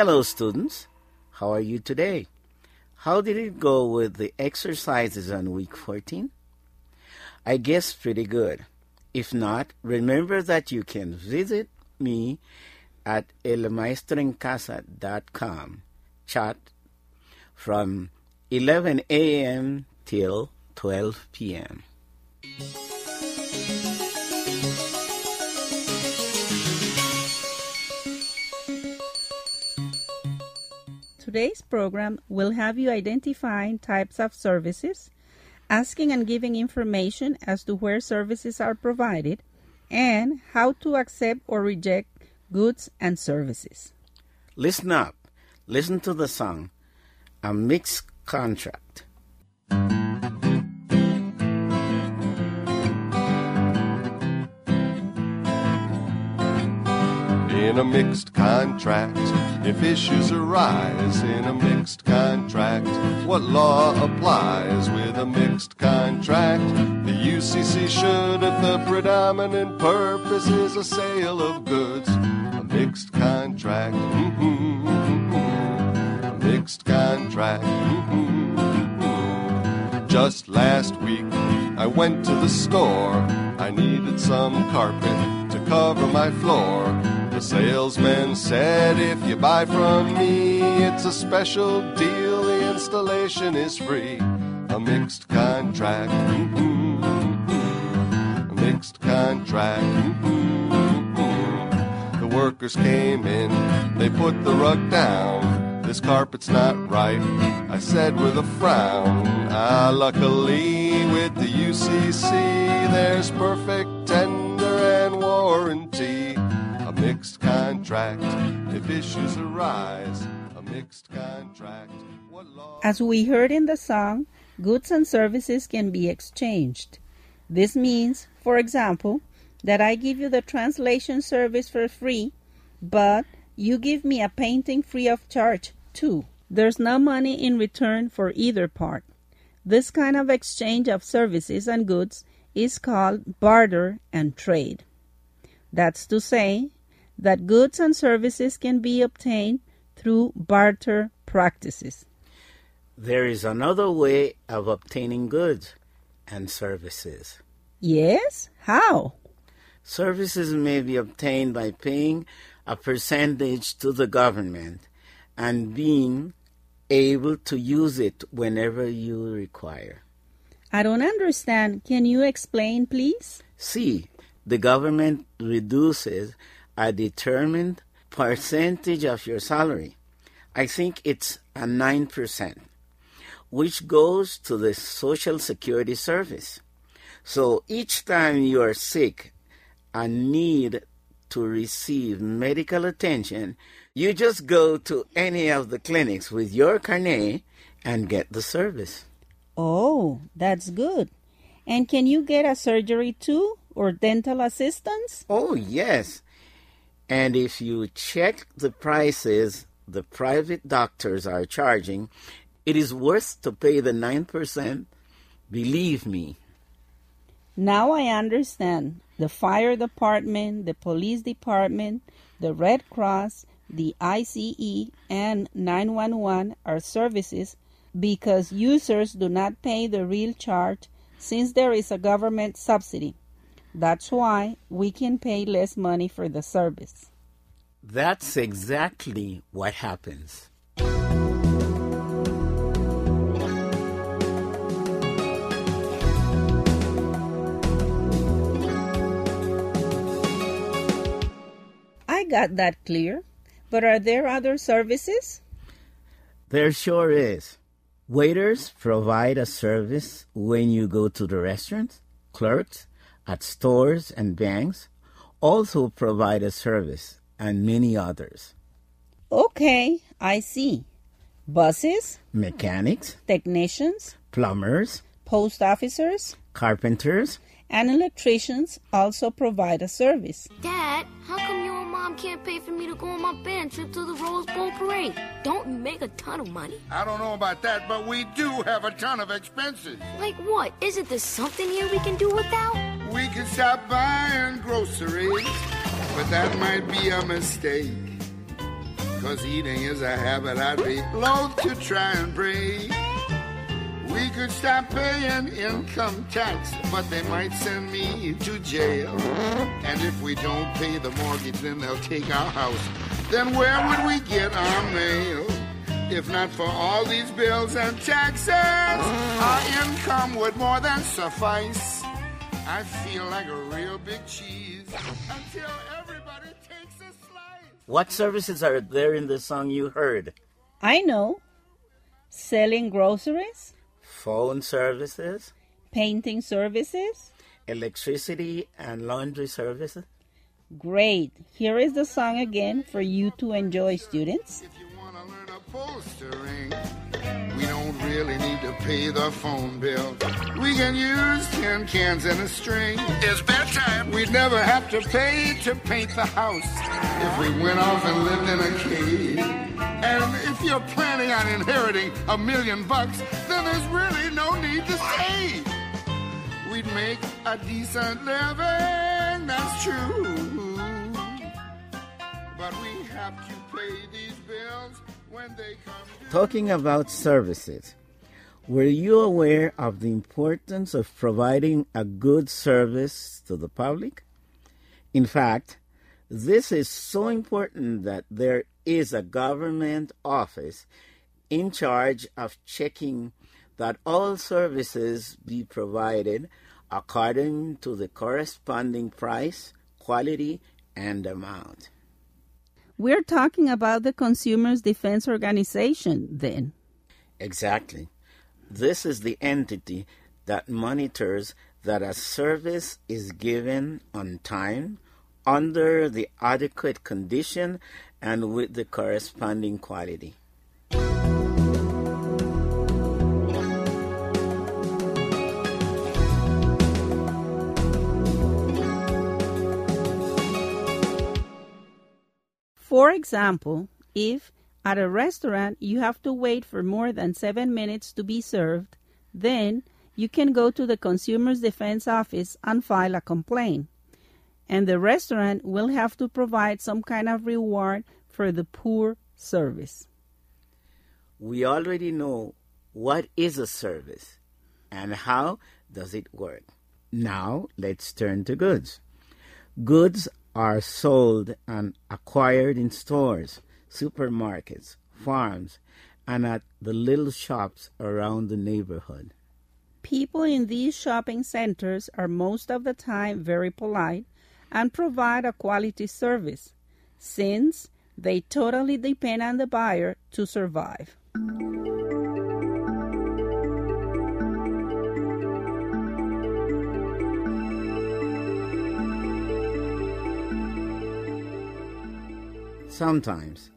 Hello, students. How are you today? How did it go with the exercises on week 14? I guess pretty good. If not, remember that you can visit me at elmaestroencasa.com. Chat from 11 a.m. till 12 p.m. Today's program will have you identifying types of services, asking and giving information as to where services are provided, and how to accept or reject goods and services. Listen up. Listen to the song, A Mixed Contract. In a mixed contract, if issues arise in a mixed contract, what law applies with a mixed contract? The UCC should if the predominant purpose is a sale of goods. A mixed contract, mm-hmm, mm-hmm. a mixed contract. mm-hmm. Just last week, I went to the store. I needed some carpet to cover my floor. The salesman said, if you buy from me, it's a special deal. The installation is free. A mixed contract. mm-hmm. A mixed contract. mm-hmm. The workers came in, they put the rug down. This carpet's not right, I said with a frown. Ah, luckily with the UCC, there's perfect tender and warranty. Contract, if issues arise. A mixed contract. As we heard in the song, goods and services can be exchanged. This means, for example, that I give you the translation service for free, but you give me a painting free of charge too. There's no money in return for either part. This kind of exchange of services and goods is called barter and trade. That's to say that goods and services can be obtained through barter practices. There is another way of obtaining goods and services. Yes? How? Services may be obtained by paying a percentage to the government and being able to use it whenever you require. I don't understand. Can you explain, please? See, The government reduces a determined percentage of your salary. I think it's a 9%, which goes to the Social Security Service. So each time you are sick and need to receive medical attention, you just go to any of the clinics with your carnet and get the service. Oh, that's good. And can you get a surgery too or dental assistance? Oh, yes. And if you check the prices the private doctors are charging, it is worth to pay the 9%. Believe me. Now I understand. The fire department, the police department, the Red Cross, the ICE, and 911 are services because users do not pay the real charge since there is a government subsidy. That's why we can pay less money for the service. That's exactly what happens. I got that clear. But are there other services? There sure is. Waiters provide a service when you go to the restaurant. Clerks at stores and banks also provide a service, and many others. Okay, I see. Buses, Mechanics, technicians, plumbers, post officers, carpenters, and electricians also provide a service. Dad, how come you and Mom can't pay for me to go on my band trip to the Rose Bowl parade? Don't you make a ton of money? I don't know about that, but we do have a ton of expenses. Like what? Isn't there something here we can do without? We could stop buying groceries, but that might be a mistake. Cause eating is a habit I'd be loath to try and break. We could stop paying income tax, but they might send me to jail. And if we don't pay the mortgage, then they'll take our house. Then where would we get our mail? If not for all these bills and taxes, our income would more than suffice. I feel like a real big cheese until everybody takes a slice. What services are there in the song you heard? I know. Selling groceries, Phone services, painting services. electricity and laundry services. Great. Here is the song again for you to enjoy, students. Really need to pay the phone bill. We can use tin cans and a string. It's bedtime. We'd never have to pay to paint the house if we went off and lived in a cave. And if you're planning on inheriting a million bucks, then there's really no need to save. We'd make a decent living, that's true. But we have to pay these bills when they come. Talking about services, were you aware of the importance of providing a good service to the public? In fact, this is so important that there is a government office in charge of checking that all services be provided according to the corresponding price, quality, and amount. We're talking about the Consumers Defense Organization then. Exactly. This is the entity that monitors that a service is given on time, under the adequate condition, and with the corresponding quality. For example, if at a restaurant you have to wait for more than seven minutes to be served, then you can go to the Consumers Defense Office and file a complaint. And the restaurant will have to provide some kind of reward for the poor service. We already know what is a service and how does it work. Now let's turn to goods. Goods are sold and acquired in stores, supermarkets, farms, and at the little shops around the neighborhood. People in these shopping centers are most of the time very polite and provide a quality service, since they totally depend on the buyer to survive. Sometimes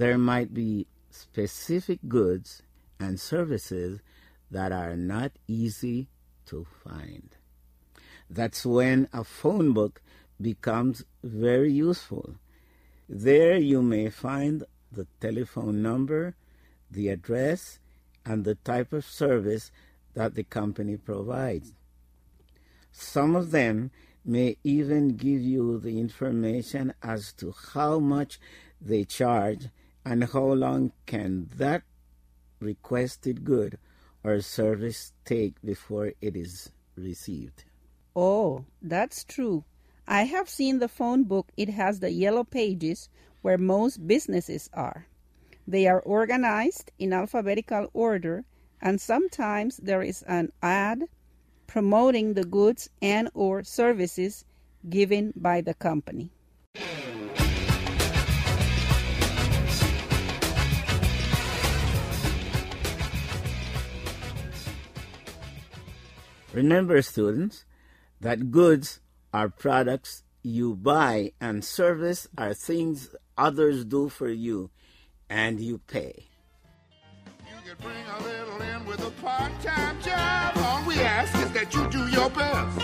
there might be specific goods and services that are not easy to find. That's when a phone book becomes very useful. There you may find the telephone number, the address, and the type of service that the company provides. Some of them may even give you the information as to how much they charge and how long can that requested good or service take before it is received. Oh, that's true. I have seen the phone book. It has the yellow pages where most businesses are. They are organized in alphabetical order, and sometimes there is an ad promoting the goods and or services given by the company. Remember, students, that goods are products you buy and service are things others do for you and you pay. You bring a little in with a part-time job. All we ask is that you do your best.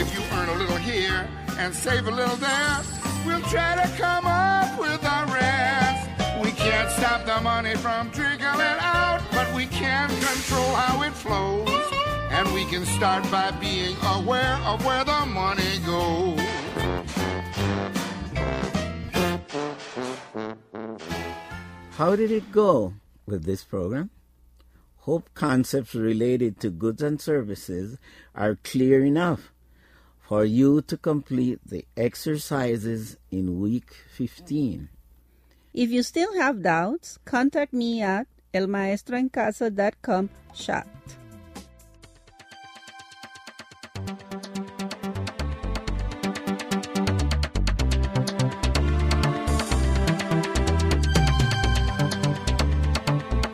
If you earn a little here and save a little there, we'll try to come up with rest. We can't stop the money from trickling out, but we can control how it flows. And we can start by being aware of where the money goes. How did it go with this program? Hope concepts related to goods and services are clear enough for you to complete the exercises in week 15. If you still have doubts, contact me at elmaestroencasa.com chat.